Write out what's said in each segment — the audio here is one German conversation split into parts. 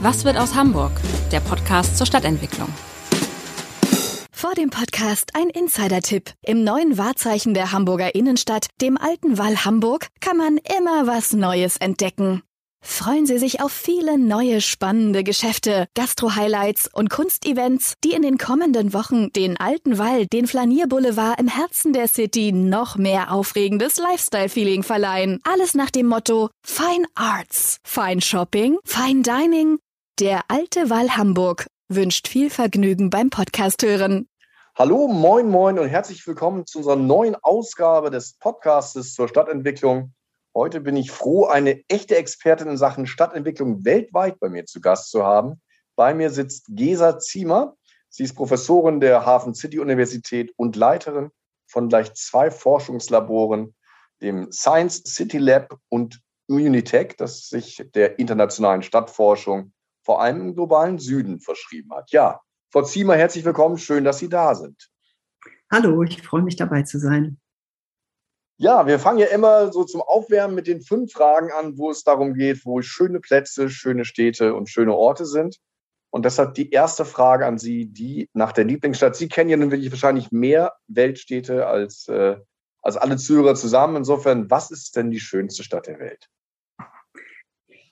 Was wird aus Hamburg? Der Podcast zur Stadtentwicklung. Vor dem Podcast ein Insider-Tipp. Im neuen Wahrzeichen der Hamburger Innenstadt, dem alten Wall Hamburg, kann man immer was Neues entdecken. Freuen Sie sich auf viele neue spannende Geschäfte, Gastro-Highlights und Kunstevents, die in den kommenden Wochen den alten Wall, den Flanierboulevard im Herzen der City noch mehr aufregendes Lifestyle-Feeling verleihen. Alles nach dem Motto Fine Arts, Fine Shopping, Fine Dining. Der alte Wall Hamburg wünscht viel Vergnügen beim Podcast hören. Hallo, moin, moin und herzlich willkommen zu unserer neuen Ausgabe des Podcastes zur Stadtentwicklung. Heute bin ich froh, eine echte Expertin in Sachen Stadtentwicklung weltweit bei mir zu Gast zu haben. Bei mir sitzt Gesa Ziemer. Sie ist Professorin der Hafen City Universität und Leiterin von gleich zwei Forschungslaboren, dem Science City Lab und Unitech, das sich der internationalen Stadtforschung vor allem im globalen Süden verschrieben hat. Ja, Frau Ziemer, herzlich willkommen. Schön, dass Sie da sind. Hallo, ich freue mich dabei zu sein. Ja, wir fangen ja immer so zum Aufwärmen mit den fünf Fragen an, wo es darum geht, wo schöne Plätze, schöne Städte und schöne Orte sind. Und deshalb die erste Frage an Sie, die nach der Lieblingsstadt. Sie kennen ja nun wirklich wahrscheinlich mehr Weltstädte als, äh, als alle Zuhörer zusammen. Insofern, was ist denn die schönste Stadt der Welt?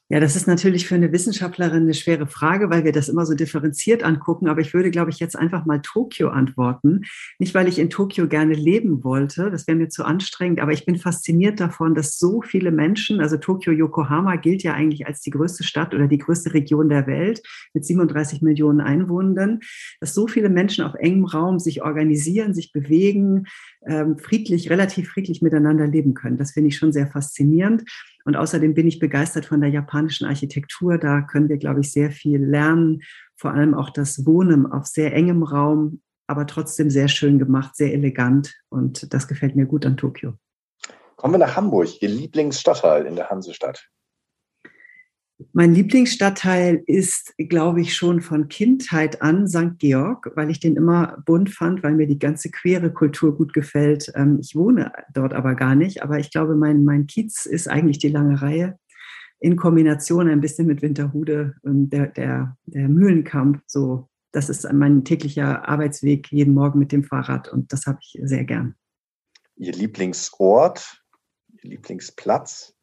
Ja, das ist natürlich für eine Wissenschaftlerin eine schwere Frage, weil wir das immer so differenziert angucken. Aber ich würde, glaube ich, jetzt einfach mal Tokio antworten. Nicht, weil ich in Tokio gerne leben wollte, das wäre mir zu anstrengend, aber ich bin fasziniert davon, dass so viele Menschen, also Tokio, Yokohama gilt ja eigentlich als die größte Stadt oder die größte Region der Welt mit 37 Millionen Einwohnern, dass so viele Menschen auf engem Raum sich organisieren, sich bewegen, ähm, friedlich, relativ friedlich miteinander leben können. Das finde ich schon sehr faszinierend. Und außerdem bin ich begeistert von der japanischen Architektur. Da können wir, glaube ich, sehr viel lernen. Vor allem auch das Wohnen auf sehr engem Raum, aber trotzdem sehr schön gemacht, sehr elegant. Und das gefällt mir gut an Tokio. Kommen wir nach Hamburg, Ihr Lieblingsstadtteil in der Hansestadt. Mein Lieblingsstadtteil ist, glaube ich, schon von Kindheit an St. Georg, weil ich den immer bunt fand, weil mir die ganze queere Kultur gut gefällt. Ähm, ich wohne dort aber gar nicht, aber ich glaube, mein, mein Kiez ist eigentlich die lange Reihe in Kombination ein bisschen mit Winterhude, ähm, der, der, der Mühlenkamp. So, das ist mein täglicher Arbeitsweg jeden Morgen mit dem Fahrrad und das habe ich sehr gern. Ihr Lieblingsort, Ihr Lieblingsplatz?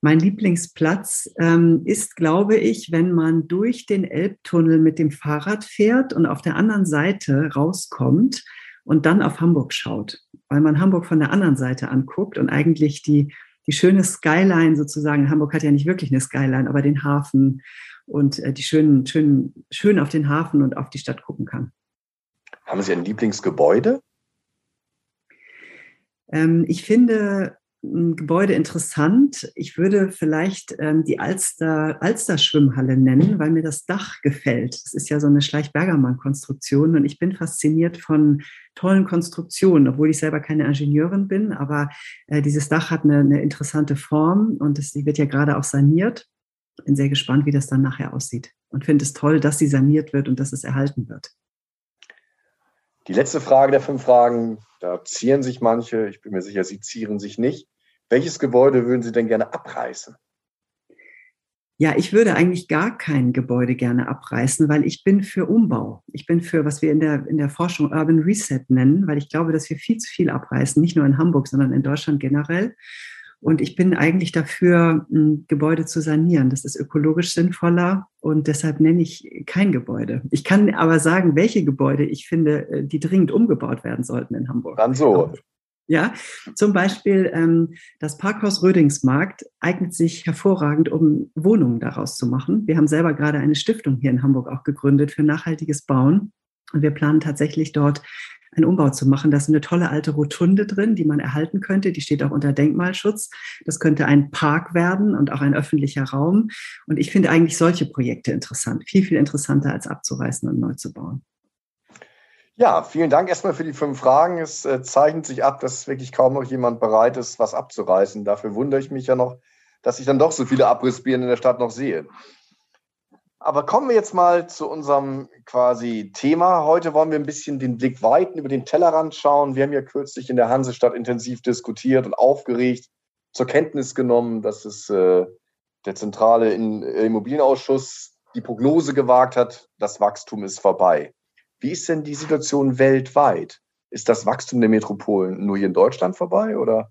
Mein Lieblingsplatz ähm, ist, glaube ich, wenn man durch den Elbtunnel mit dem Fahrrad fährt und auf der anderen Seite rauskommt und dann auf Hamburg schaut, weil man Hamburg von der anderen Seite anguckt und eigentlich die, die schöne Skyline sozusagen, Hamburg hat ja nicht wirklich eine Skyline, aber den Hafen und äh, die schönen, schönen, schön auf den Hafen und auf die Stadt gucken kann. Haben Sie ein Lieblingsgebäude? Ähm, ich finde Gebäude interessant. Ich würde vielleicht ähm, die Alster, Alster Schwimmhalle nennen, weil mir das Dach gefällt. Das ist ja so eine Schleich-Bergermann-Konstruktion und ich bin fasziniert von tollen Konstruktionen, obwohl ich selber keine Ingenieurin bin, aber äh, dieses Dach hat eine, eine interessante Form und es wird ja gerade auch saniert. Bin sehr gespannt, wie das dann nachher aussieht und finde es toll, dass sie saniert wird und dass es erhalten wird. Die letzte Frage der fünf Fragen, da zieren sich manche, ich bin mir sicher, sie zieren sich nicht. Welches Gebäude würden Sie denn gerne abreißen? Ja, ich würde eigentlich gar kein Gebäude gerne abreißen, weil ich bin für Umbau. Ich bin für, was wir in der, in der Forschung Urban Reset nennen, weil ich glaube, dass wir viel zu viel abreißen, nicht nur in Hamburg, sondern in Deutschland generell. Und ich bin eigentlich dafür, ein Gebäude zu sanieren. Das ist ökologisch sinnvoller und deshalb nenne ich kein Gebäude. Ich kann aber sagen, welche Gebäude ich finde, äh, die dringend umgebaut werden sollten in Hamburg. Dann so. Ja, zum Beispiel ähm, das Parkhaus Rödingsmarkt eignet sich hervorragend, um Wohnungen daraus zu machen. Wir haben selber gerade eine Stiftung hier in Hamburg auch gegründet für nachhaltiges Bauen. Und wir planen tatsächlich dort einen Umbau zu machen. Da ist eine tolle alte Rotunde drin, die man erhalten könnte. Die steht auch unter Denkmalschutz. Das könnte ein Park werden und auch ein öffentlicher Raum. Und ich finde eigentlich solche Projekte interessant. Viel, viel interessanter als abzureißen und neu zu bauen. Ja, vielen Dank erstmal für die fünf Fragen. Es äh, zeichnet sich ab, dass wirklich kaum noch jemand bereit ist, was abzureißen. Dafür wundere ich mich ja noch, dass ich dann doch so viele Abrissbirnen in der Stadt noch sehe. Aber kommen wir jetzt mal zu unserem quasi Thema. Heute wollen wir ein bisschen den Blick weiten, über den Tellerrand schauen. Wir haben ja kürzlich in der Hansestadt intensiv diskutiert und aufgeregt, zur Kenntnis genommen, dass es äh, der zentrale Immobilienausschuss die Prognose gewagt hat, das Wachstum ist vorbei. Wie ist denn die Situation weltweit? Ist das Wachstum der Metropolen nur hier in Deutschland vorbei oder?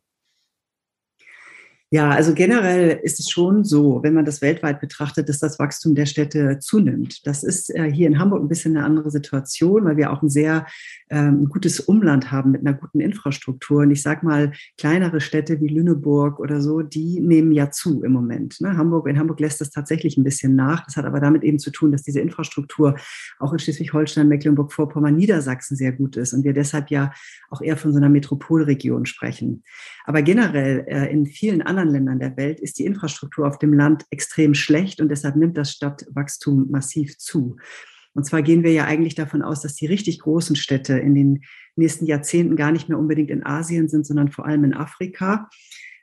Ja, also generell ist es schon so, wenn man das weltweit betrachtet, dass das Wachstum der Städte zunimmt. Das ist äh, hier in Hamburg ein bisschen eine andere Situation, weil wir auch ein sehr ähm, gutes Umland haben mit einer guten Infrastruktur. Und ich sage mal, kleinere Städte wie Lüneburg oder so, die nehmen ja zu im Moment. Ne? Hamburg, in Hamburg lässt das tatsächlich ein bisschen nach. Das hat aber damit eben zu tun, dass diese Infrastruktur auch in Schleswig-Holstein, Mecklenburg-Vorpommern, Niedersachsen sehr gut ist und wir deshalb ja auch eher von so einer Metropolregion sprechen. Aber generell äh, in vielen anderen anderen Ländern der Welt ist die Infrastruktur auf dem Land extrem schlecht und deshalb nimmt das Stadtwachstum massiv zu. Und zwar gehen wir ja eigentlich davon aus, dass die richtig großen Städte in den nächsten Jahrzehnten gar nicht mehr unbedingt in Asien sind, sondern vor allem in Afrika.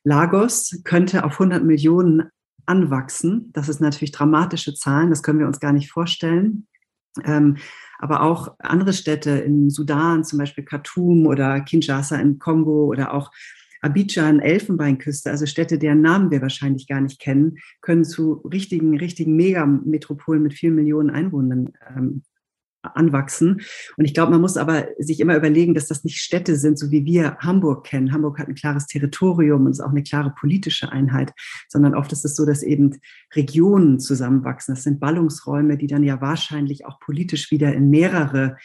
Lagos könnte auf 100 Millionen anwachsen. Das ist natürlich dramatische Zahlen, das können wir uns gar nicht vorstellen. Ähm, aber auch andere Städte in Sudan, zum Beispiel Khartoum oder Kinshasa im Kongo oder auch Abidjan, Elfenbeinküste, also Städte, deren Namen wir wahrscheinlich gar nicht kennen, können zu richtigen, richtigen Megametropolen mit vielen Millionen Einwohnern ähm, anwachsen. Und ich glaube, man muss aber sich immer überlegen, dass das nicht Städte sind, so wie wir Hamburg kennen. Hamburg hat ein klares Territorium und ist auch eine klare politische Einheit, sondern oft ist es so, dass eben Regionen zusammenwachsen. Das sind Ballungsräume, die dann ja wahrscheinlich auch politisch wieder in mehrere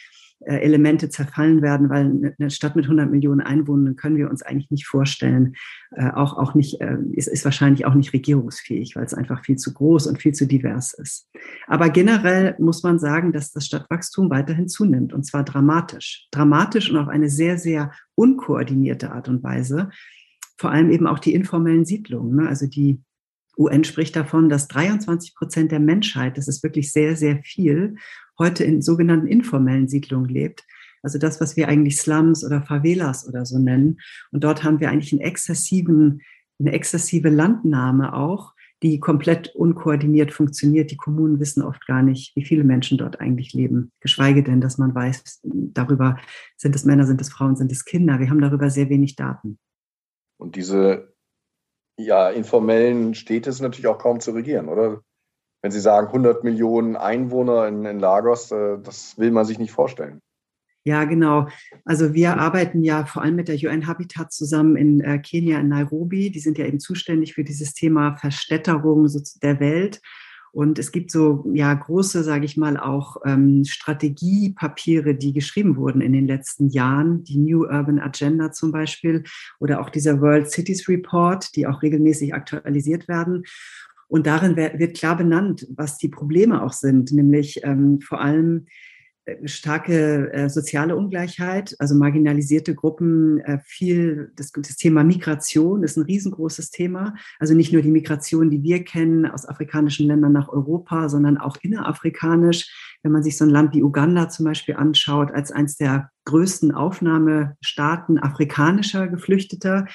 Elemente zerfallen werden, weil eine Stadt mit 100 Millionen Einwohnern können wir uns eigentlich nicht vorstellen. Äh, auch, auch nicht, äh, ist, ist wahrscheinlich auch nicht regierungsfähig, weil es einfach viel zu groß und viel zu divers ist. Aber generell muss man sagen, dass das Stadtwachstum weiterhin zunimmt und zwar dramatisch. Dramatisch und auf eine sehr, sehr unkoordinierte Art und Weise. Vor allem eben auch die informellen Siedlungen, ne? also die UN spricht davon, dass 23 Prozent der Menschheit, das ist wirklich sehr, sehr viel, heute in sogenannten informellen Siedlungen lebt. Also das, was wir eigentlich Slums oder Favelas oder so nennen. Und dort haben wir eigentlich einen exzessiven, eine exzessive Landnahme auch, die komplett unkoordiniert funktioniert. Die Kommunen wissen oft gar nicht, wie viele Menschen dort eigentlich leben. Geschweige denn, dass man weiß, darüber sind es Männer, sind es Frauen, sind es Kinder. Wir haben darüber sehr wenig Daten. Und diese ja, informellen Städte sind natürlich auch kaum zu regieren, oder? Wenn Sie sagen 100 Millionen Einwohner in, in Lagos, äh, das will man sich nicht vorstellen. Ja, genau. Also wir arbeiten ja vor allem mit der UN Habitat zusammen in äh, Kenia, in Nairobi. Die sind ja eben zuständig für dieses Thema Verstädterung der Welt. Und es gibt so ja große, sage ich mal, auch ähm, Strategiepapiere, die geschrieben wurden in den letzten Jahren, die New Urban Agenda zum Beispiel oder auch dieser World Cities Report, die auch regelmäßig aktualisiert werden. Und darin wird klar benannt, was die Probleme auch sind, nämlich ähm, vor allem äh, starke äh, soziale Ungleichheit, also marginalisierte Gruppen, äh, viel, das, das, Thema Migration ist ein riesengroßes Thema. Also nicht nur die Migration, die wir kennen aus afrikanischen Ländern nach Europa, sondern auch innerafrikanisch. Wenn man sich so ein Land wie Uganda zum Beispiel anschaut, als eines der größten Aufnahmestaaten afrikanischer Geflüchteter,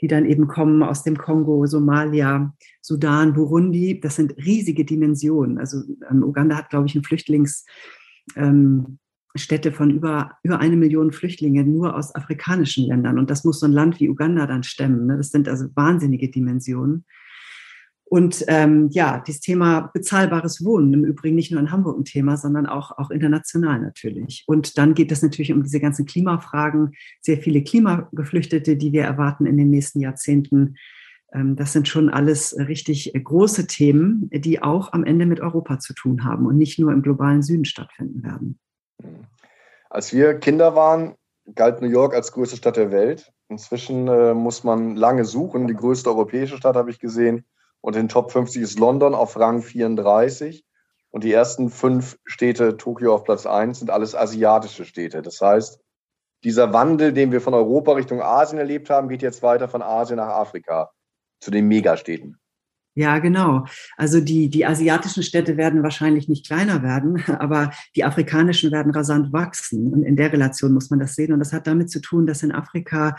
die dann eben kommen aus dem Kongo, Somalia, Sudan, Burundi. Das sind riesige Dimensionen. Also ähm, Uganda hat, glaube ich, ein Flüchtlings ähm, von über, über eine Million Flüchtlinge nur aus afrikanischen Ländern. Und das muss so ein Land wie Uganda dann stemmen. Ne? Das sind also wahnsinnige Dimensionen. Und ähm, ja, dieses Thema bezahlbares Wohnen, im Übrigen nicht nur in Hamburg ein Thema, sondern auch, auch international natürlich. Und dann geht es natürlich um diese ganzen Klimafragen, sehr viele Klimageflüchtete, die wir erwarten in den nächsten Jahrzehnten. Ähm, das sind schon alles richtig große Themen, die auch am Ende mit Europa zu tun haben und nicht nur im globalen Süden stattfinden werden. Als wir Kinder waren, galt New York als größte Stadt der Welt. Inzwischen äh, muss man lange suchen. Die größte europäische Stadt habe ich gesehen und in Top 50 ist London auf Rang 34. Und die ersten fünf Städte, Tokio auf Platz 1, sind alles asiatische Städte. Das heißt, dieser Wandel, den wir von Europa Richtung Asien erlebt haben, geht jetzt weiter von Asien nach Afrika zu den Megastädten. Ja, genau. Also die, die asiatischen Städte werden wahrscheinlich nicht kleiner werden, aber die afrikanischen werden rasant wachsen. Und in der Relation muss man das sehen. Und das hat damit zu tun, dass in Afrika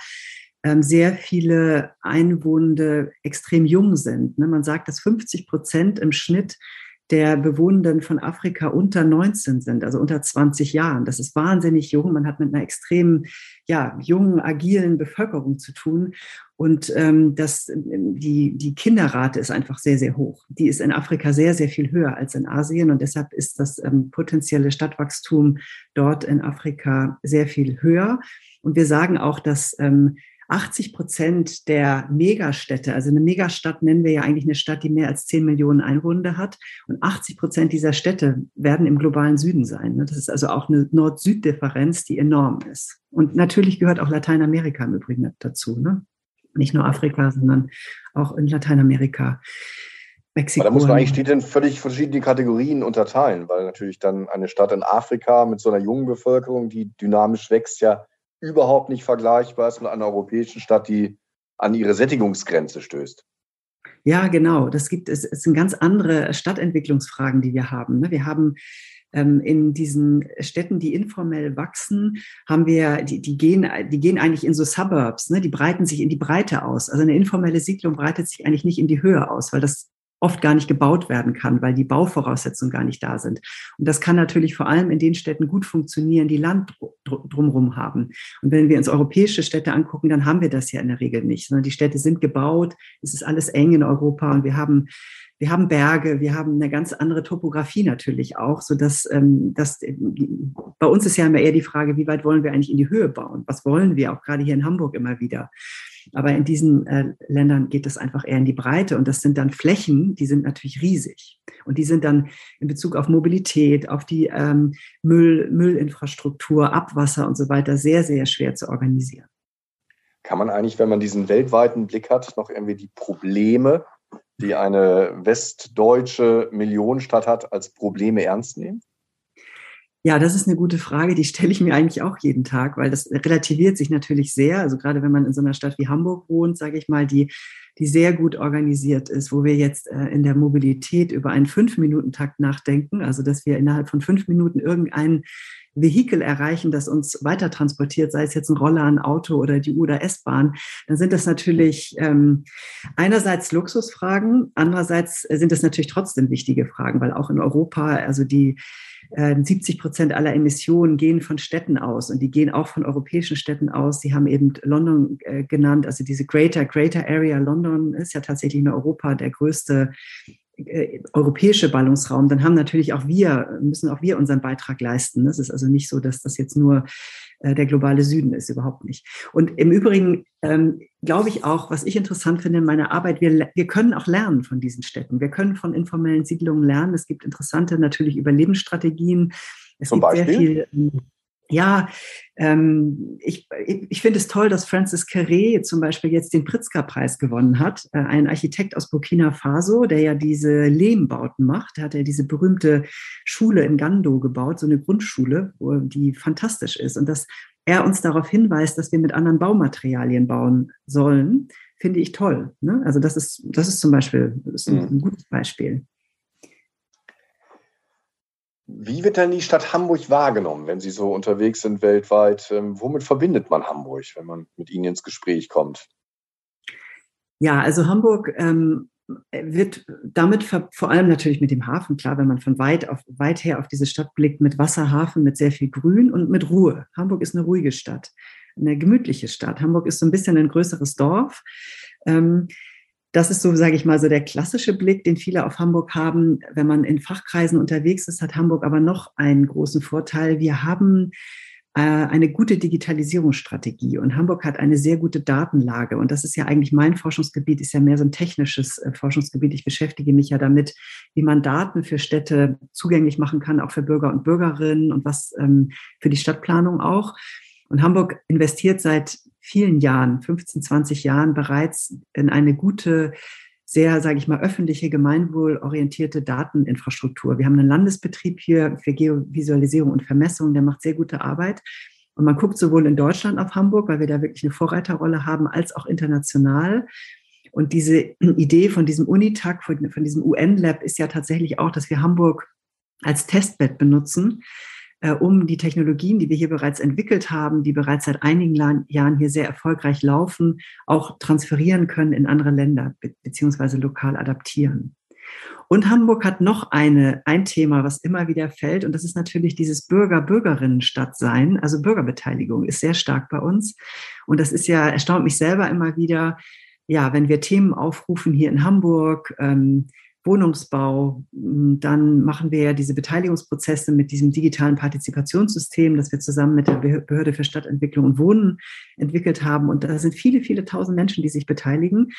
sehr viele Einwohner extrem jung sind. Ne? Man sagt, dass 50 Prozent im Schnitt der Bewohnenden von Afrika unter 19 sind, also unter 20 Jahren. Das ist wahnsinnig jung. Man hat mit einer extrem ja, jungen, agilen Bevölkerung zu tun. Und ähm, das, die, die Kinderrate ist einfach sehr, sehr hoch. Die ist in Afrika sehr, sehr viel höher als in Asien. Und deshalb ist das ähm, potenzielle Stadtwachstum dort in Afrika sehr viel höher. Und wir sagen auch, dass ähm, 80 Prozent der Megastädte, also eine Megastadt nennen wir ja eigentlich eine Stadt, die mehr als 10 Millionen Einwohner hat. Und 80 Prozent dieser Städte werden im globalen Süden sein. Ne? Das ist also auch eine Nord-Süd-Differenz, die enorm ist. Und natürlich gehört auch Lateinamerika im Übrigen dazu. Ne? Nicht nur Afrika, sondern auch in Lateinamerika. Mexiko. Aber da muss man eigentlich Städte in völlig verschiedene Kategorien unterteilen, weil natürlich dann eine Stadt in Afrika mit so einer jungen Bevölkerung, die dynamisch wächst, ja überhaupt nicht vergleichbar ist mit einer europäischen Stadt, die an ihre Sättigungsgrenze stößt. Ja, genau. Das gibt es, es sind ganz andere Stadtentwicklungsfragen, die wir haben. Ne? Wir haben ähm, in diesen Städten, die informell wachsen, haben wir, die, die, gehen, die gehen eigentlich in so Suburbs, ne? die breiten sich in die Breite aus. Also eine informelle Siedlung breitet sich eigentlich nicht in die Höhe aus, weil das oft gar nicht gebaut werden kann, weil die Bauvoraussetzungen gar nicht da sind. Und das kann natürlich vor allem in den Städten gut funktionieren, die Land drumherum haben. Und wenn wir uns europäische Städte angucken, dann haben wir das ja in der Regel nicht, sondern die Städte sind gebaut, es ist alles eng in Europa und wir haben wir haben Berge, wir haben eine ganz andere Topografie natürlich auch, so dass ähm, das bei uns ist ja immer eher die Frage, wie weit wollen wir eigentlich in die Höhe bauen? Was wollen wir auch gerade hier in Hamburg immer wieder? Aber in diesen äh, Ländern geht es einfach eher in die Breite und das sind dann Flächen, die sind natürlich riesig. Und die sind dann in Bezug auf Mobilität, auf die ähm, Müll, Müllinfrastruktur, Abwasser und so weiter sehr, sehr schwer zu organisieren. Kann man eigentlich, wenn man diesen weltweiten Blick hat, noch irgendwie die Probleme, die eine westdeutsche Millionenstadt hat, als Probleme ernst nehmen? Ja, das ist eine gute Frage, die stelle ich mir eigentlich auch jeden Tag, weil das relativiert sich natürlich sehr. Also gerade wenn man in so einer Stadt wie Hamburg wohnt, sage ich mal, die, die sehr gut organisiert ist, wo wir jetzt äh, in der Mobilität über einen Fünf-Minuten-Takt nachdenken, also dass wir innerhalb von fünf Minuten irgendein Vehikel erreichen, das uns weiter transportiert, sei es jetzt ein Roller, ein Auto oder die U- oder S-Bahn, dann sind das natürlich ähm, einerseits Luxusfragen, andererseits sind das natürlich trotzdem wichtige Fragen, weil auch in Europa, also die 70 ähm, Prozent aller Emissionen gehen von Städten aus und die gehen auch von europäischen Städten aus. Sie haben eben London äh, genannt, also diese Greater, Greater Area London ist ja tatsächlich in Europa der größte äh, europäische Ballungsraum, dann haben natürlich auch wir, müssen auch wir unseren Beitrag leisten. Es ist also nicht so, dass das jetzt nur äh, der globale Süden ist, überhaupt nicht. Und im Übrigen ähm, glaube ich auch, was ich interessant finde in meiner Arbeit, wir, wir können auch lernen von diesen Städten. Wir können von informellen Siedlungen lernen. Es gibt interessante natürlich Überlebensstrategien. Es Zum gibt Beispiel? sehr viel ähm, ja, ähm, ich, ich, finde es toll, dass Francis Carré zum Beispiel jetzt den Pritzker-Preis gewonnen hat. Äh, ein Architekt aus Burkina Faso, der ja diese Lehmbauten macht. Der hat ja diese berühmte Schule in Gando gebaut, so eine Grundschule, wo, die fantastisch ist. Und dass er uns darauf hinweist, dass wir mit anderen Baumaterialien bauen sollen, finde ich toll. Ne? Also das ist, das ist zum Beispiel ist ein, ein gutes Beispiel. Wie wird denn die Stadt Hamburg wahrgenommen, wenn Sie so unterwegs sind weltweit? Ähm, womit verbindet man Hamburg, wenn man mit Ihnen ins Gespräch kommt? Ja, also Hamburg ähm, wird damit vor allem natürlich mit dem Hafen, klar, wenn man von weit, auf, weit her auf diese Stadt blickt, mit Wasserhafen, mit sehr viel Grün und mit Ruhe. Hamburg ist eine ruhige Stadt, eine gemütliche Stadt. Hamburg ist so ein bisschen ein größeres Dorf. Ähm, das ist so, sage ich mal, so der klassische Blick, den viele auf Hamburg haben. Wenn man in Fachkreisen unterwegs ist, hat Hamburg aber noch einen großen Vorteil. Wir haben äh, eine gute Digitalisierungsstrategie und Hamburg hat eine sehr gute Datenlage. Und das ist ja eigentlich mein Forschungsgebiet, ist ja mehr so ein technisches äh, Forschungsgebiet. Ich beschäftige mich ja damit, wie man Daten für Städte zugänglich machen kann, auch für Bürger und Bürgerinnen und was ähm, für die Stadtplanung auch. Und Hamburg investiert seit vielen Jahren, 15, 20 Jahren bereits in eine gute, sehr, sage ich mal, öffentliche, gemeinwohlorientierte Dateninfrastruktur. Wir haben einen Landesbetrieb hier für Geovisualisierung und Vermessung, der macht sehr gute Arbeit. Und man guckt sowohl in Deutschland auf Hamburg, weil wir da wirklich eine Vorreiterrolle haben, als auch international. Und diese Idee von diesem Unitag, von, von diesem UN-Lab ist ja tatsächlich auch, dass wir Hamburg als Testbett benutzen um die Technologien, die wir hier bereits entwickelt haben, die bereits seit einigen Jahren hier sehr erfolgreich laufen, auch transferieren können in andere Länder be beziehungsweise lokal adaptieren. Und Hamburg hat noch eine, ein Thema, was immer wieder fällt, und das ist natürlich dieses Bürger-Bürgerinnen-Stadtsein. Also Bürgerbeteiligung ist sehr stark bei uns. Und das ist ja, erstaunt mich selber immer wieder, ja, wenn wir Themen aufrufen hier in Hamburg, ähm, Wohnungsbau, dann machen wir ja diese Beteiligungsprozesse mit diesem digitalen Partizipationssystem, das wir zusammen mit der Behörde für Stadtentwicklung und Wohnen entwickelt haben. Und da sind viele, viele tausend Menschen, die sich beteiligen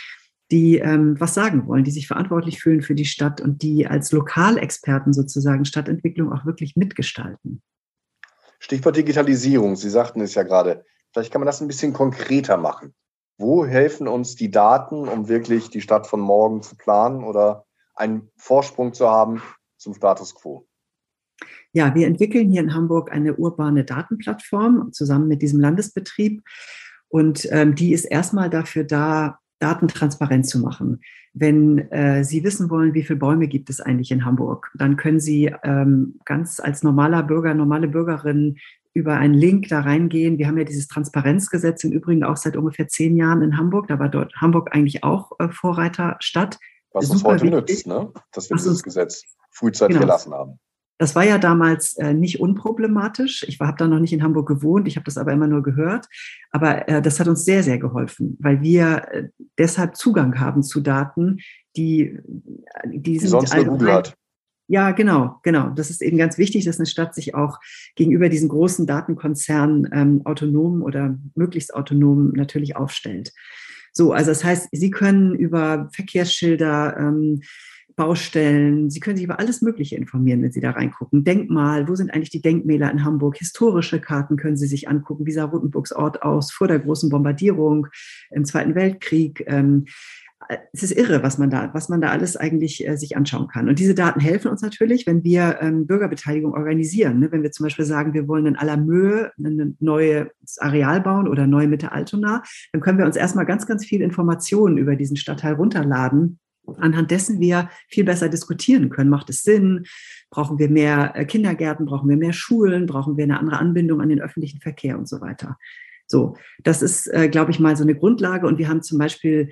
die ähm, was sagen wollen, die sich verantwortlich fühlen für die Stadt und die als Lokalexperten sozusagen Stadtentwicklung auch wirklich mitgestalten. Stichwort Digitalisierung. Sie sagten es ja gerade. Vielleicht kann man das ein bisschen konkreter machen. Wo helfen uns die Daten, um wirklich die Stadt von morgen zu planen oder einen Vorsprung zu haben zum Status quo? Ja, wir entwickeln hier in Hamburg eine urbane Datenplattform zusammen mit diesem Landesbetrieb. Und ähm, die ist erstmal dafür da, Daten transparent zu machen. Wenn äh, Sie wissen wollen, wie viele Bäume gibt es eigentlich in Hamburg, dann können Sie ähm, ganz als normaler Bürger, normale Bürgerin über einen Link da reingehen. Wir haben ja dieses Transparenzgesetz im Übrigen auch seit ungefähr zehn Jahren in Hamburg. Da war dort Hamburg eigentlich auch äh, Vorreiterstadt. Was uns heute wichtig. nützt, ne? dass wir dieses Gesetz frühzeitig genau. gelassen haben. Das war ja damals äh, nicht unproblematisch. Ich habe da noch nicht in Hamburg gewohnt, ich habe das aber immer nur gehört. Aber äh, das hat uns sehr, sehr geholfen, weil wir äh, deshalb Zugang haben zu Daten, die, die, die sonst nur Google hat. Ja, genau, genau. Das ist eben ganz wichtig, dass eine Stadt sich auch gegenüber diesen großen Datenkonzernen ähm, autonom oder möglichst autonom natürlich aufstellt. So, also das heißt, Sie können über Verkehrsschilder, ähm, Baustellen. Sie können sich über alles Mögliche informieren, wenn Sie da reingucken. Denkmal, wo sind eigentlich die Denkmäler in Hamburg? Historische Karten können Sie sich angucken. Wie sah Rotenburgs Ort aus vor der großen Bombardierung im Zweiten Weltkrieg? Ähm, es ist irre, was man da, was man da alles eigentlich äh, sich anschauen kann. Und diese Daten helfen uns natürlich, wenn wir ähm, Bürgerbeteiligung organisieren. Ne? Wenn wir zum Beispiel sagen, wir wollen in aller Mühe ein neues Areal bauen oder neue Mitte Altona, dann können wir uns erstmal ganz, ganz viel Informationen über diesen Stadtteil runterladen anhand dessen wir viel besser diskutieren können. Macht es Sinn? Brauchen wir mehr äh, Kindergärten? Brauchen wir mehr Schulen? Brauchen wir eine andere Anbindung an den öffentlichen Verkehr und so weiter? So, das ist, äh, glaube ich, mal so eine Grundlage. Und wir haben zum Beispiel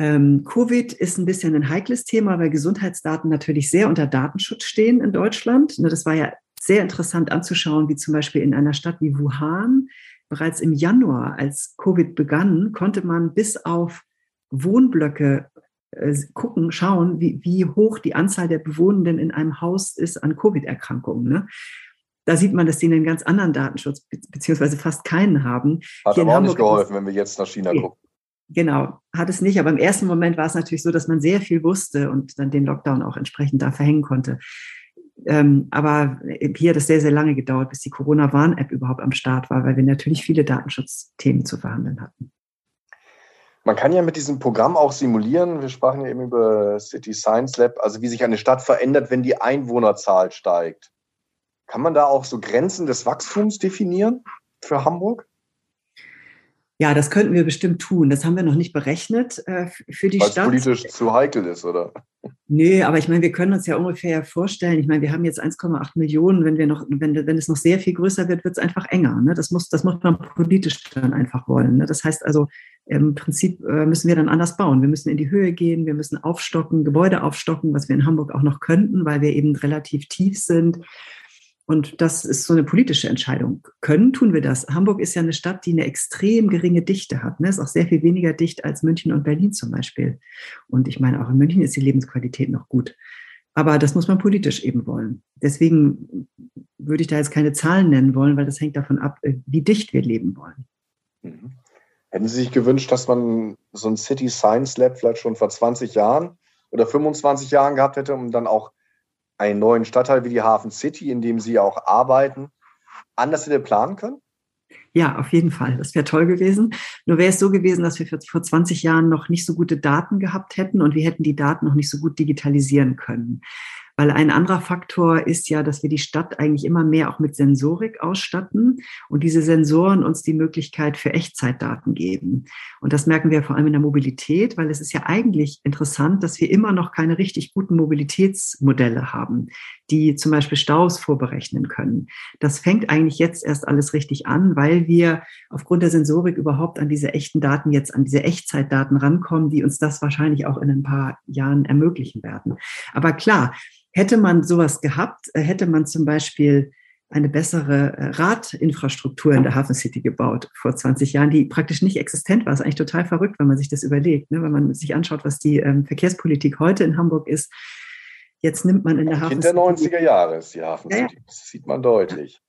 ähm, Covid ist ein bisschen ein heikles Thema, weil Gesundheitsdaten natürlich sehr unter Datenschutz stehen in Deutschland. Ne, das war ja sehr interessant anzuschauen, wie zum Beispiel in einer Stadt wie Wuhan bereits im Januar, als Covid begann, konnte man bis auf Wohnblöcke äh, gucken, schauen, wie, wie hoch die Anzahl der Bewohnenden in einem Haus ist an Covid-Erkrankungen. Ne? Da sieht man, dass die einen ganz anderen Datenschutz beziehungsweise fast keinen haben. Hat Hier aber auch nicht geholfen, wenn wir jetzt nach China gucken. Genau, hat es nicht. Aber im ersten Moment war es natürlich so, dass man sehr viel wusste und dann den Lockdown auch entsprechend da verhängen konnte. Ähm, aber hier hat es sehr, sehr lange gedauert, bis die Corona-Warn-App überhaupt am Start war, weil wir natürlich viele Datenschutzthemen zu verhandeln hatten. Man kann ja mit diesem Programm auch simulieren. Wir sprachen ja eben über City Science Lab, also wie sich eine Stadt verändert, wenn die Einwohnerzahl steigt. Kann man da auch so Grenzen des Wachstums definieren für Hamburg? Ja, das könnten wir bestimmt tun. Das haben wir noch nicht berechnet äh, für die Weil's Stadt. Weil politisch zu heikel ist, oder? Nee, aber ich meine, wir können uns ja ungefähr vorstellen, ich meine, wir haben jetzt 1,8 Millionen, wenn wir noch, wenn, wenn es noch sehr viel größer wird, wird es einfach enger. Ne? Das muss, das muss man politisch dann einfach wollen. Ne? Das heißt also, im Prinzip äh, müssen wir dann anders bauen. Wir müssen in die Höhe gehen, wir müssen aufstocken, Gebäude aufstocken, was wir in Hamburg auch noch könnten, weil wir eben relativ tief sind. Und das ist so eine politische Entscheidung. Können tun wir das? Hamburg ist ja eine Stadt, die eine extrem geringe Dichte hat. Ne? Ist auch sehr viel weniger dicht als München und Berlin zum Beispiel. Und ich meine, auch in München ist die Lebensqualität noch gut. Aber das muss man politisch eben wollen. Deswegen würde ich da jetzt keine Zahlen nennen wollen, weil das hängt davon ab, äh, wie dicht wir leben wollen. Mhm. Hätten Sie sich gewünscht, dass man so ein City Science Lab vielleicht schon vor 20 Jahren oder 25 Jahren gehabt hätte, um dann auch einen neuen Stadtteil wie die Hafen City, in dem Sie auch arbeiten, anders hätte planen können? Ja, auf jeden Fall. Das wäre toll gewesen. Nur wäre es so gewesen, dass wir vor 20 Jahren noch nicht so gute Daten gehabt hätten und wir hätten die Daten noch nicht so gut digitalisieren können. Weil ein anderer Faktor ist ja, dass wir die Stadt eigentlich immer mehr auch mit Sensorik ausstatten und diese Sensoren uns die Möglichkeit für Echtzeitdaten geben. Und das merken wir vor allem in der Mobilität, weil es ist ja eigentlich interessant, dass wir immer noch keine richtig guten Mobilitätsmodelle haben, die zum Beispiel Staus vorberechnen können. Das fängt eigentlich jetzt erst alles richtig an, weil wir aufgrund der Sensorik überhaupt an diese echten Daten jetzt, an diese Echtzeitdaten rankommen, die uns das wahrscheinlich auch in ein paar Jahren ermöglichen werden. Aber klar, hätte man sowas gehabt, äh, hätte man zum Beispiel eine bessere äh, Radinfrastruktur in der Hafen City gebaut vor 20 Jahren, die praktisch nicht existent war. Das ist eigentlich total verrückt, wenn man sich das überlegt. Ne? Wenn man sich anschaut, was die ähm, Verkehrspolitik heute in Hamburg ist. Jetzt nimmt man in der Hafen. In der 90er Jahre ist die Hafen. Ja. Das sieht man deutlich.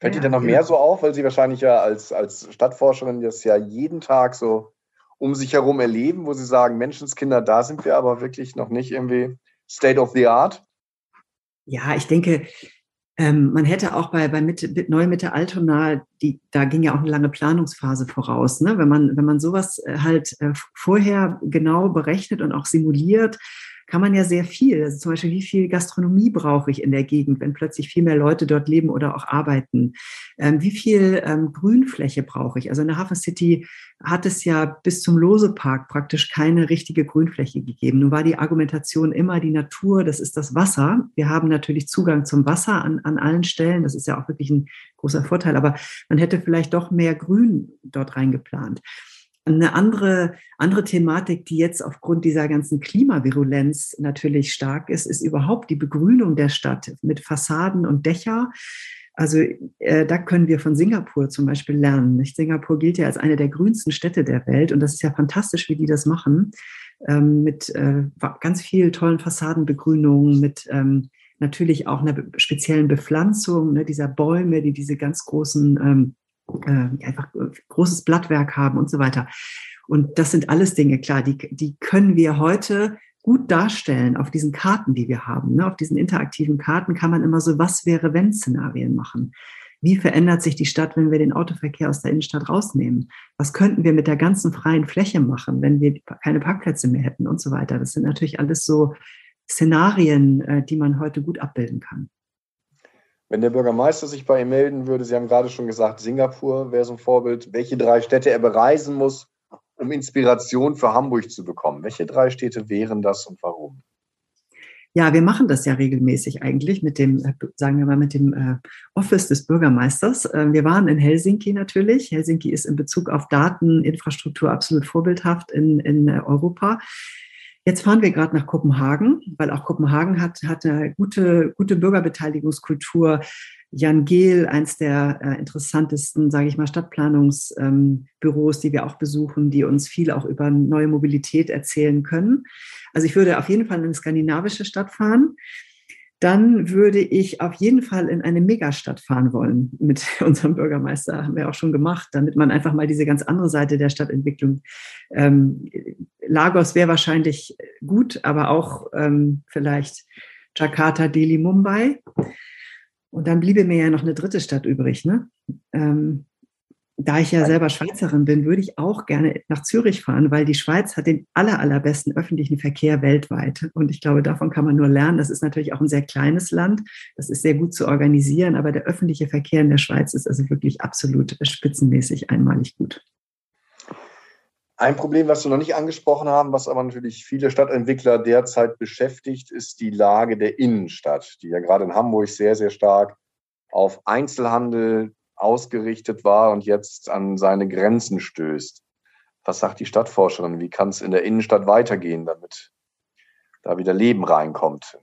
Fällt ja, dir denn noch mehr so auf, weil Sie wahrscheinlich ja als, als Stadtforscherin das ja jeden Tag so um sich herum erleben, wo Sie sagen, Menschenskinder, da sind wir aber wirklich noch nicht irgendwie State of the Art? Ja, ich denke, ähm, man hätte auch bei, bei Mitte, Neue Mitte Altona, die, da ging ja auch eine lange Planungsphase voraus. Ne? Wenn, man, wenn man sowas äh, halt äh, vorher genau berechnet und auch simuliert, kann man ja sehr viel. Also zum Beispiel, wie viel Gastronomie brauche ich in der Gegend, wenn plötzlich viel mehr Leute dort leben oder auch arbeiten? Ähm, wie viel ähm, Grünfläche brauche ich? Also in der Hafen City hat es ja bis zum Losepark praktisch keine richtige Grünfläche gegeben. Nun war die Argumentation immer die Natur, das ist das Wasser. Wir haben natürlich Zugang zum Wasser an, an allen Stellen. Das ist ja auch wirklich ein großer Vorteil. Aber man hätte vielleicht doch mehr Grün dort reingeplant. Eine andere, andere Thematik, die jetzt aufgrund dieser ganzen Klimavirulenz natürlich stark ist, ist überhaupt die Begrünung der Stadt mit Fassaden und Dächer. Also äh, da können wir von Singapur zum Beispiel lernen. Nicht? Singapur gilt ja als eine der grünsten Städte der Welt und das ist ja fantastisch, wie die das machen. Ähm, mit äh, ganz vielen tollen Fassadenbegrünungen, mit ähm, natürlich auch einer speziellen Bepflanzung ne, dieser Bäume, die diese ganz großen ähm, äh, einfach äh, großes Blattwerk haben und so weiter. Und das sind alles Dinge, klar, die, die können wir heute gut darstellen auf diesen Karten, die wir haben. Ne? Auf diesen interaktiven Karten kann man immer so Was wäre wenn Szenarien machen. Wie verändert sich die Stadt, wenn wir den Autoverkehr aus der Innenstadt rausnehmen? Was könnten wir mit der ganzen freien Fläche machen, wenn wir keine Parkplätze mehr hätten und so weiter? Das sind natürlich alles so Szenarien, äh, die man heute gut abbilden kann. Wenn der Bürgermeister sich bei ihm melden würde, Sie haben gerade schon gesagt, Singapur wäre so ein Vorbild, welche drei Städte er bereisen muss, um Inspiration für Hamburg zu bekommen. Welche drei Städte wären das und warum? Ja, wir machen das ja regelmäßig eigentlich mit dem, äh, sagen wir mal, mit dem äh, Office des Bürgermeisters. Ähm, wir waren in Helsinki natürlich. Helsinki ist in Bezug auf Dateninfrastruktur absolut vorbildhaft in, in äh, Europa. Jetzt fahren wir gerade nach Kopenhagen, weil auch Kopenhagen hat, hat eine gute, gute Bürgerbeteiligungskultur. Jan Gehl, eins der äh, interessantesten, sage ich mal, Stadtplanungsbüros, ähm, die wir auch besuchen, die uns viel auch über neue Mobilität erzählen können. Also ich würde auf jeden Fall in eine skandinavische Stadt fahren dann würde ich auf jeden Fall in eine Megastadt fahren wollen mit unserem Bürgermeister. Haben wir auch schon gemacht, damit man einfach mal diese ganz andere Seite der Stadtentwicklung. Ähm, Lagos wäre wahrscheinlich gut, aber auch ähm, vielleicht Jakarta, Delhi, Mumbai. Und dann bliebe mir ja noch eine dritte Stadt übrig. Ne? Ähm, da ich ja selber Schweizerin bin, würde ich auch gerne nach Zürich fahren, weil die Schweiz hat den aller, allerbesten öffentlichen Verkehr weltweit. Und ich glaube, davon kann man nur lernen. Das ist natürlich auch ein sehr kleines Land. Das ist sehr gut zu organisieren. Aber der öffentliche Verkehr in der Schweiz ist also wirklich absolut spitzenmäßig einmalig gut. Ein Problem, was wir noch nicht angesprochen haben, was aber natürlich viele Stadtentwickler derzeit beschäftigt, ist die Lage der Innenstadt, die ja gerade in Hamburg sehr, sehr stark auf Einzelhandel, ausgerichtet war und jetzt an seine Grenzen stößt. Was sagt die Stadtforscherin? Wie kann es in der Innenstadt weitergehen, damit da wieder Leben reinkommt?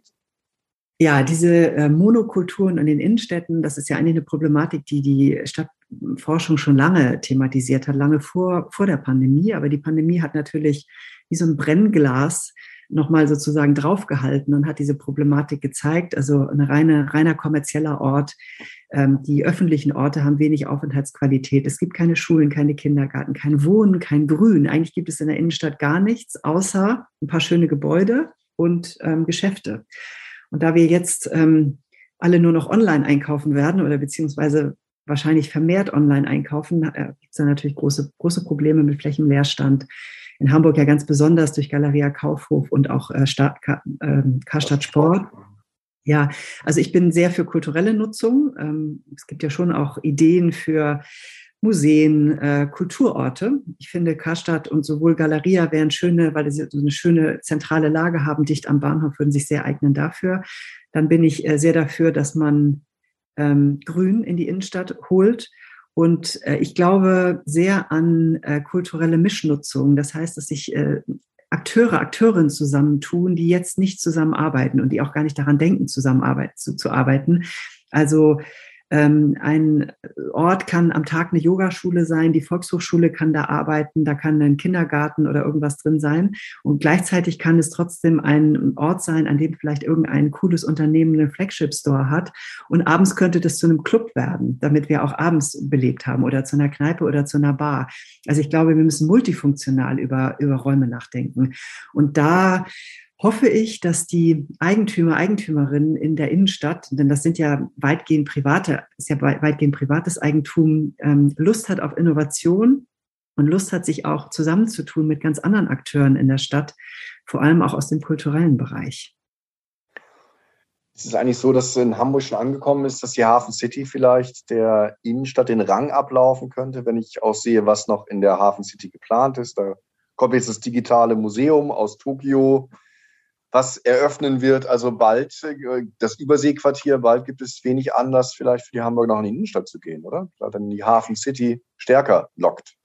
Ja, diese äh, Monokulturen in den Innenstädten, das ist ja eigentlich eine Problematik, die die Stadtforschung schon lange thematisiert hat, lange vor, vor der Pandemie. Aber die Pandemie hat natürlich wie so ein Brennglas nochmal sozusagen draufgehalten und hat diese Problematik gezeigt. Also ein reine, reiner kommerzieller Ort. Ähm, die öffentlichen Orte haben wenig Aufenthaltsqualität. Es gibt keine Schulen, keine Kindergarten, kein Wohnen, kein Grün. Eigentlich gibt es in der Innenstadt gar nichts, außer ein paar schöne Gebäude und ähm, Geschäfte. Und da wir jetzt ähm, alle nur noch online einkaufen werden oder beziehungsweise wahrscheinlich vermehrt online einkaufen, äh, gibt es da natürlich große, große Probleme mit Flächenleerstand in Hamburg ja ganz besonders durch Galeria Kaufhof und auch äh, Stadt, äh, Karstadt Sport. Ja, also ich bin sehr für kulturelle Nutzung. Ähm, es gibt ja schon auch Ideen für Museen, äh, Kulturorte. Ich finde, Karstadt und sowohl Galeria wären schöne, weil sie so eine schöne zentrale Lage haben, dicht am Bahnhof, würden sich sehr eignen dafür. Dann bin ich äh, sehr dafür, dass man ähm, Grün in die Innenstadt holt. Und äh, ich glaube sehr an äh, kulturelle Mischnutzung. Das heißt, dass sich äh, Akteure, Akteurinnen zusammentun, die jetzt nicht zusammenarbeiten und die auch gar nicht daran denken, zusammenarbeiten zu, zu arbeiten. Also ein Ort kann am Tag eine Yogaschule sein, die Volkshochschule kann da arbeiten, da kann ein Kindergarten oder irgendwas drin sein. Und gleichzeitig kann es trotzdem ein Ort sein, an dem vielleicht irgendein cooles Unternehmen einen Flagship-Store hat. Und abends könnte das zu einem Club werden, damit wir auch abends belebt haben oder zu einer Kneipe oder zu einer Bar. Also ich glaube, wir müssen multifunktional über, über Räume nachdenken. Und da hoffe ich, dass die Eigentümer, Eigentümerinnen in der Innenstadt, denn das sind ja weitgehend private, ist ja weitgehend privates Eigentum, ähm, Lust hat auf Innovation und Lust hat, sich auch zusammenzutun mit ganz anderen Akteuren in der Stadt, vor allem auch aus dem kulturellen Bereich. Ist es eigentlich so, dass in Hamburg schon angekommen ist, dass die Hafen City vielleicht der Innenstadt den Rang ablaufen könnte, wenn ich auch sehe, was noch in der Hafen City geplant ist? Da kommt jetzt das digitale Museum aus Tokio, was eröffnen wird. Also bald äh, das Überseequartier, bald gibt es wenig Anlass, vielleicht für die Hamburg noch in die Innenstadt zu gehen, oder? Weil dann die Hafen City stärker lockt.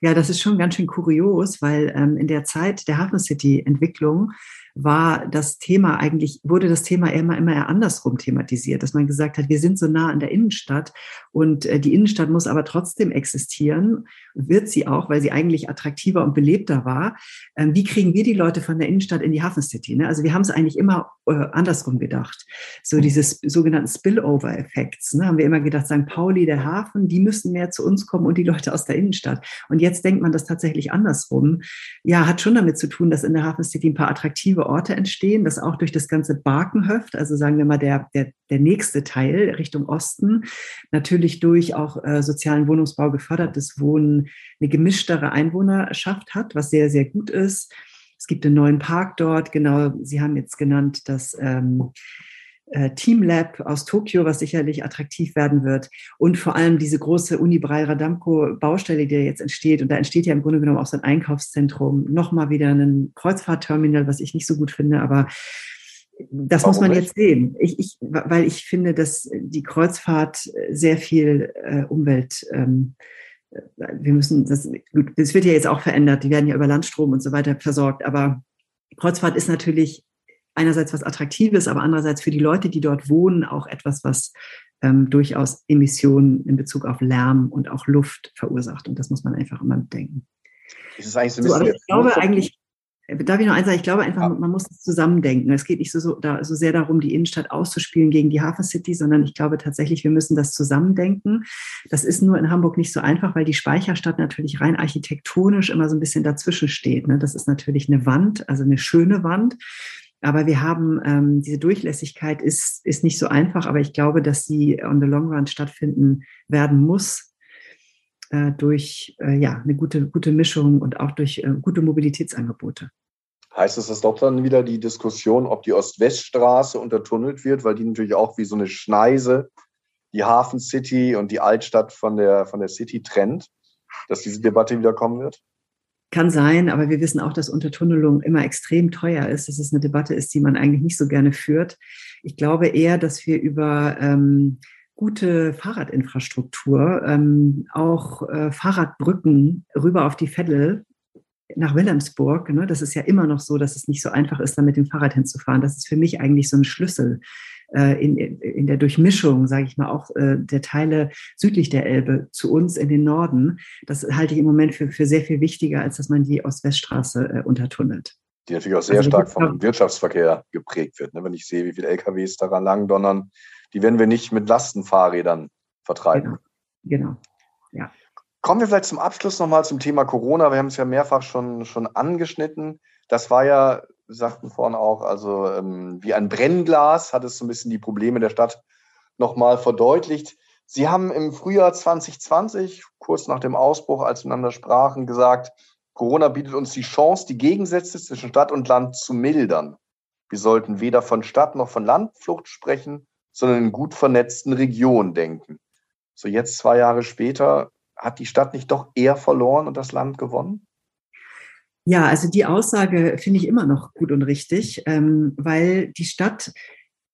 Ja, das ist schon ganz schön kurios, weil ähm, in der Zeit der Hafen City Entwicklung war das Thema eigentlich, wurde das Thema immer, immer eher andersrum thematisiert, dass man gesagt hat, wir sind so nah an der Innenstadt und äh, die Innenstadt muss aber trotzdem existieren, wird sie auch, weil sie eigentlich attraktiver und belebter war. Ähm, wie kriegen wir die Leute von der Innenstadt in die Hafen City? Ne? Also wir haben es eigentlich immer äh, andersrum gedacht. So mhm. dieses sogenannten Spillover-Effekts, ne? haben wir immer gedacht, St. Pauli, der Hafen, die müssen mehr zu uns kommen und die Leute aus der Innenstadt. Und jetzt denkt man das tatsächlich andersrum. Ja, hat schon damit zu tun, dass in der Hafen City ein paar attraktive Orte entstehen, das auch durch das ganze Barkenhöft, also sagen wir mal der, der, der nächste Teil Richtung Osten, natürlich durch auch äh, sozialen Wohnungsbau gefördertes Wohnen eine gemischtere Einwohnerschaft hat, was sehr, sehr gut ist. Es gibt einen neuen Park dort, genau, Sie haben jetzt genannt, das ähm, äh, Team Lab aus Tokio, was sicherlich attraktiv werden wird. Und vor allem diese große Unibrei Radamco Baustelle, die jetzt entsteht. Und da entsteht ja im Grunde genommen auch so ein Einkaufszentrum. Nochmal wieder ein Kreuzfahrtterminal, was ich nicht so gut finde, aber das Warum muss man nicht? jetzt sehen. Ich, ich, weil ich finde, dass die Kreuzfahrt sehr viel äh, Umwelt ähm, wir müssen, das, das wird ja jetzt auch verändert, die werden ja über Landstrom und so weiter versorgt, aber Kreuzfahrt ist natürlich einerseits was Attraktives, aber andererseits für die Leute, die dort wohnen, auch etwas, was ähm, durchaus Emissionen in Bezug auf Lärm und auch Luft verursacht. Und das muss man einfach immer bedenken. Ist es eigentlich so ein bisschen so, aber ich glaube eigentlich, Darf ich noch eins sagen? Ich glaube einfach, man muss es zusammendenken. Es geht nicht so, so, da, so sehr darum, die Innenstadt auszuspielen gegen die Hafen City, sondern ich glaube tatsächlich, wir müssen das zusammendenken. Das ist nur in Hamburg nicht so einfach, weil die Speicherstadt natürlich rein architektonisch immer so ein bisschen dazwischen steht. Ne? Das ist natürlich eine Wand, also eine schöne Wand. Aber wir haben ähm, diese Durchlässigkeit ist, ist nicht so einfach, aber ich glaube, dass sie on the long run stattfinden werden muss äh, durch äh, ja, eine gute, gute Mischung und auch durch äh, gute Mobilitätsangebote. Heißt es, dass doch dann wieder die Diskussion, ob die Ost-West-Straße untertunnelt wird, weil die natürlich auch wie so eine Schneise die Hafen City und die Altstadt von der, von der City trennt, dass diese Debatte wieder kommen wird? Kann sein, aber wir wissen auch, dass Untertunnelung immer extrem teuer ist, dass es eine Debatte ist, die man eigentlich nicht so gerne führt. Ich glaube eher, dass wir über ähm, gute Fahrradinfrastruktur, ähm, auch äh, Fahrradbrücken rüber auf die Veddel nach Wilhelmsburg. Ne? Das ist ja immer noch so, dass es nicht so einfach ist, da mit dem Fahrrad hinzufahren. Das ist für mich eigentlich so ein Schlüssel äh, in, in der Durchmischung, sage ich mal, auch äh, der Teile südlich der Elbe zu uns in den Norden. Das halte ich im Moment für, für sehr viel wichtiger, als dass man die Ost-West-Straße äh, untertunnelt. Die natürlich auch sehr also, stark vom Wirtschaftsverkehr geprägt wird. Ne? Wenn ich sehe, wie viele LKWs daran lang donnern, die werden wir nicht mit Lastenfahrrädern vertreiben. Genau. genau. Ja. Kommen wir vielleicht zum Abschluss nochmal zum Thema Corona. Wir haben es ja mehrfach schon, schon angeschnitten. Das war ja, sagten vorhin auch, also ähm, wie ein Brennglas hat es so ein bisschen die Probleme der Stadt nochmal verdeutlicht. Sie haben im Frühjahr 2020, kurz nach dem Ausbruch, als wir miteinander sprachen, gesagt, Corona bietet uns die Chance, die Gegensätze zwischen Stadt und Land zu mildern. Wir sollten weder von Stadt noch von Landflucht sprechen, sondern in gut vernetzten Regionen denken. So jetzt zwei Jahre später hat die Stadt nicht doch eher verloren und das Land gewonnen? Ja, also die Aussage finde ich immer noch gut und richtig, ähm, weil die Stadt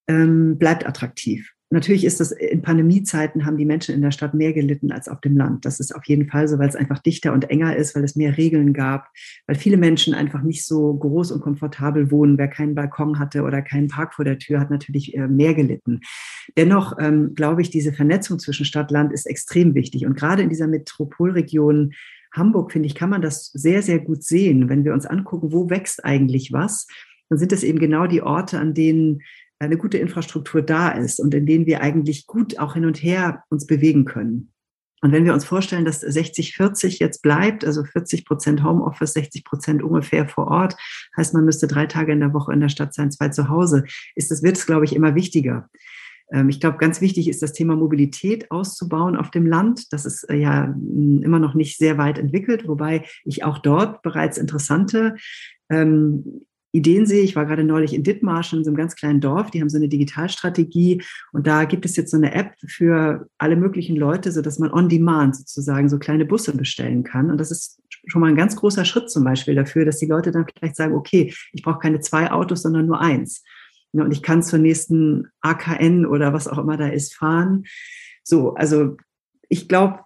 ähm, bleibt attraktiv. Natürlich ist das in Pandemiezeiten haben die Menschen in der Stadt mehr gelitten als auf dem Land. Das ist auf jeden Fall so, weil es einfach dichter und enger ist, weil es mehr Regeln gab, weil viele Menschen einfach nicht so groß und komfortabel wohnen. Wer keinen Balkon hatte oder keinen Park vor der Tür, hat natürlich äh, mehr gelitten. Dennoch ähm, glaube ich, diese Vernetzung zwischen Stadt Land ist extrem wichtig. Und gerade in dieser Metropolregion Hamburg, finde ich, kann man das sehr, sehr gut sehen. Wenn wir uns angucken, wo wächst eigentlich was, dann sind es eben genau die Orte, an denen eine gute Infrastruktur da ist und in denen wir eigentlich gut auch hin und her uns bewegen können. Und wenn wir uns vorstellen, dass 60-40 jetzt bleibt, also 40 Prozent Homeoffice, 60 Prozent ungefähr vor Ort, heißt, man müsste drei Tage in der Woche in der Stadt sein, zwei zu Hause, ist das, wird es, glaube ich, immer wichtiger. Ähm, ich glaube, ganz wichtig ist das Thema Mobilität auszubauen auf dem Land. Das ist äh, ja immer noch nicht sehr weit entwickelt, wobei ich auch dort bereits interessante ähm, Ideen sehe. Ich war gerade neulich in Dithmarschen, in so einem ganz kleinen Dorf, die haben so eine Digitalstrategie und da gibt es jetzt so eine App für alle möglichen Leute, so dass man on demand sozusagen so kleine Busse bestellen kann. Und das ist schon mal ein ganz großer Schritt zum Beispiel dafür, dass die Leute dann vielleicht sagen, okay, ich brauche keine zwei Autos, sondern nur eins. Und ich kann zur nächsten AKN oder was auch immer da ist fahren. So, also ich glaube,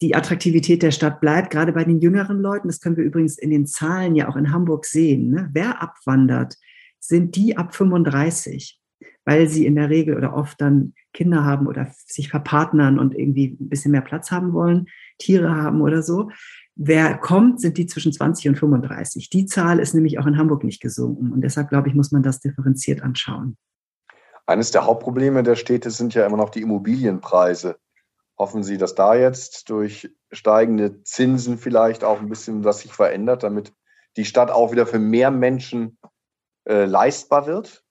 die Attraktivität der Stadt bleibt, gerade bei den jüngeren Leuten. Das können wir übrigens in den Zahlen ja auch in Hamburg sehen. Ne? Wer abwandert, sind die ab 35, weil sie in der Regel oder oft dann Kinder haben oder sich verpartnern und irgendwie ein bisschen mehr Platz haben wollen, Tiere haben oder so. Wer kommt, sind die zwischen 20 und 35. Die Zahl ist nämlich auch in Hamburg nicht gesunken. Und deshalb, glaube ich, muss man das differenziert anschauen. Eines der Hauptprobleme der Städte sind ja immer noch die Immobilienpreise. Hoffen Sie, dass da jetzt durch steigende Zinsen vielleicht auch ein bisschen was sich verändert, damit die Stadt auch wieder für mehr Menschen äh, leistbar wird?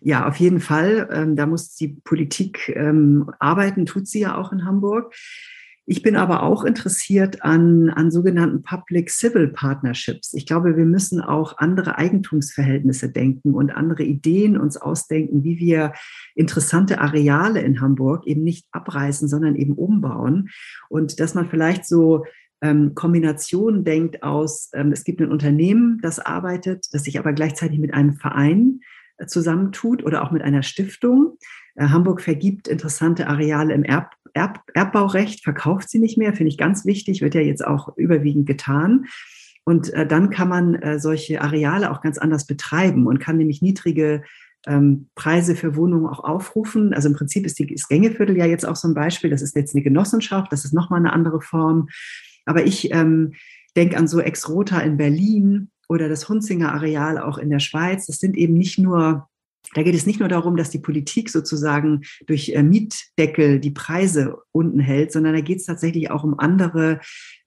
Ja, auf jeden Fall. Ähm, da muss die Politik ähm, arbeiten, tut sie ja auch in Hamburg. Ich bin aber auch interessiert an, an sogenannten Public-Civil Partnerships. Ich glaube, wir müssen auch andere Eigentumsverhältnisse denken und andere Ideen uns ausdenken, wie wir interessante Areale in Hamburg eben nicht abreißen, sondern eben umbauen. Und dass man vielleicht so ähm, Kombinationen denkt aus, ähm, es gibt ein Unternehmen, das arbeitet, das sich aber gleichzeitig mit einem Verein äh, zusammentut oder auch mit einer Stiftung. Äh, Hamburg vergibt interessante Areale im Erb Erb, Erbbaurecht verkauft sie nicht mehr, finde ich ganz wichtig, wird ja jetzt auch überwiegend getan. Und äh, dann kann man äh, solche Areale auch ganz anders betreiben und kann nämlich niedrige ähm, Preise für Wohnungen auch aufrufen. Also im Prinzip ist das Gängeviertel ja jetzt auch so ein Beispiel. Das ist jetzt eine Genossenschaft, das ist nochmal eine andere Form. Aber ich ähm, denke an so Ex-Rota in Berlin oder das Hunzinger Areal auch in der Schweiz. Das sind eben nicht nur da geht es nicht nur darum, dass die Politik sozusagen durch äh, Mietdeckel die Preise unten hält, sondern da geht es tatsächlich auch um andere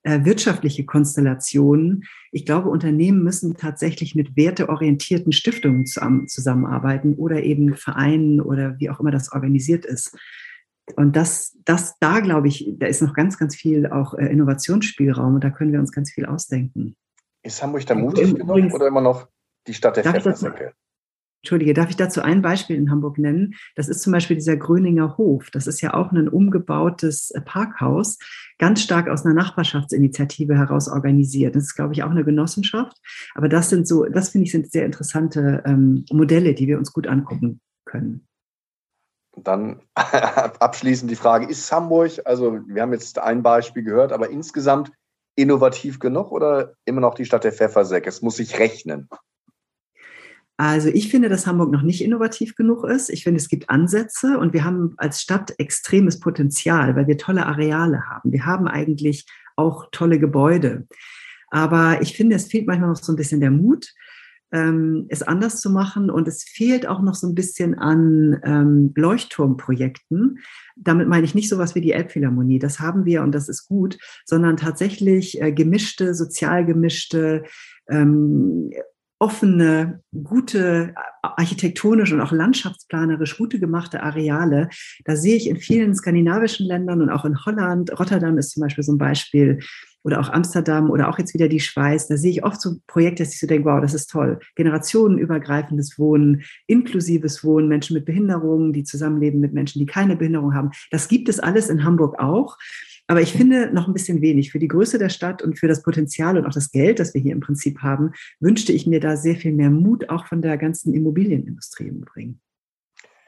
äh, wirtschaftliche Konstellationen. Ich glaube, Unternehmen müssen tatsächlich mit werteorientierten Stiftungen zusammenarbeiten oder eben Vereinen oder wie auch immer das organisiert ist. Und das, das da glaube ich, da ist noch ganz, ganz viel auch äh, Innovationsspielraum und da können wir uns ganz viel ausdenken. Ist Hamburg da mutig genug oder immer noch die Stadt der Pfeffersäcke? Entschuldige, darf ich dazu ein Beispiel in Hamburg nennen? Das ist zum Beispiel dieser Gröninger Hof. Das ist ja auch ein umgebautes äh, Parkhaus, ganz stark aus einer Nachbarschaftsinitiative heraus organisiert. Das ist, glaube ich, auch eine Genossenschaft. Aber das sind so, das finde ich, sind sehr interessante ähm, Modelle, die wir uns gut angucken können. Dann abschließend die Frage, ist Hamburg, also wir haben jetzt ein Beispiel gehört, aber insgesamt innovativ genug oder immer noch die Stadt der Pfeffersäcke? Es muss sich rechnen. Also ich finde, dass Hamburg noch nicht innovativ genug ist. Ich finde, es gibt Ansätze und wir haben als Stadt extremes Potenzial, weil wir tolle Areale haben. Wir haben eigentlich auch tolle Gebäude. Aber ich finde, es fehlt manchmal noch so ein bisschen der Mut, ähm, es anders zu machen. Und es fehlt auch noch so ein bisschen an ähm, Leuchtturmprojekten. Damit meine ich nicht sowas wie die Elbphilharmonie. Das haben wir und das ist gut, sondern tatsächlich äh, gemischte, sozial gemischte, ähm, offene, gute, architektonisch und auch landschaftsplanerisch gute gemachte Areale. Da sehe ich in vielen skandinavischen Ländern und auch in Holland, Rotterdam ist zum Beispiel so ein Beispiel, oder auch Amsterdam oder auch jetzt wieder die Schweiz, da sehe ich oft so Projekte, dass ich so denke, wow, das ist toll. Generationenübergreifendes Wohnen, inklusives Wohnen, Menschen mit Behinderungen, die zusammenleben mit Menschen, die keine Behinderung haben. Das gibt es alles in Hamburg auch. Aber ich finde noch ein bisschen wenig. Für die Größe der Stadt und für das Potenzial und auch das Geld, das wir hier im Prinzip haben, wünschte ich mir da sehr viel mehr Mut auch von der ganzen Immobilienindustrie im Übrigen.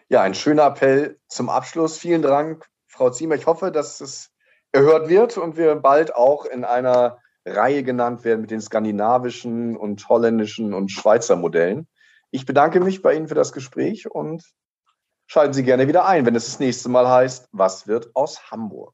Ja, ein schöner Appell zum Abschluss. Vielen Dank, Frau Ziemer. Ich hoffe, dass es erhört wird und wir bald auch in einer Reihe genannt werden mit den skandinavischen und holländischen und Schweizer Modellen. Ich bedanke mich bei Ihnen für das Gespräch und schalten Sie gerne wieder ein, wenn es das nächste Mal heißt, was wird aus Hamburg?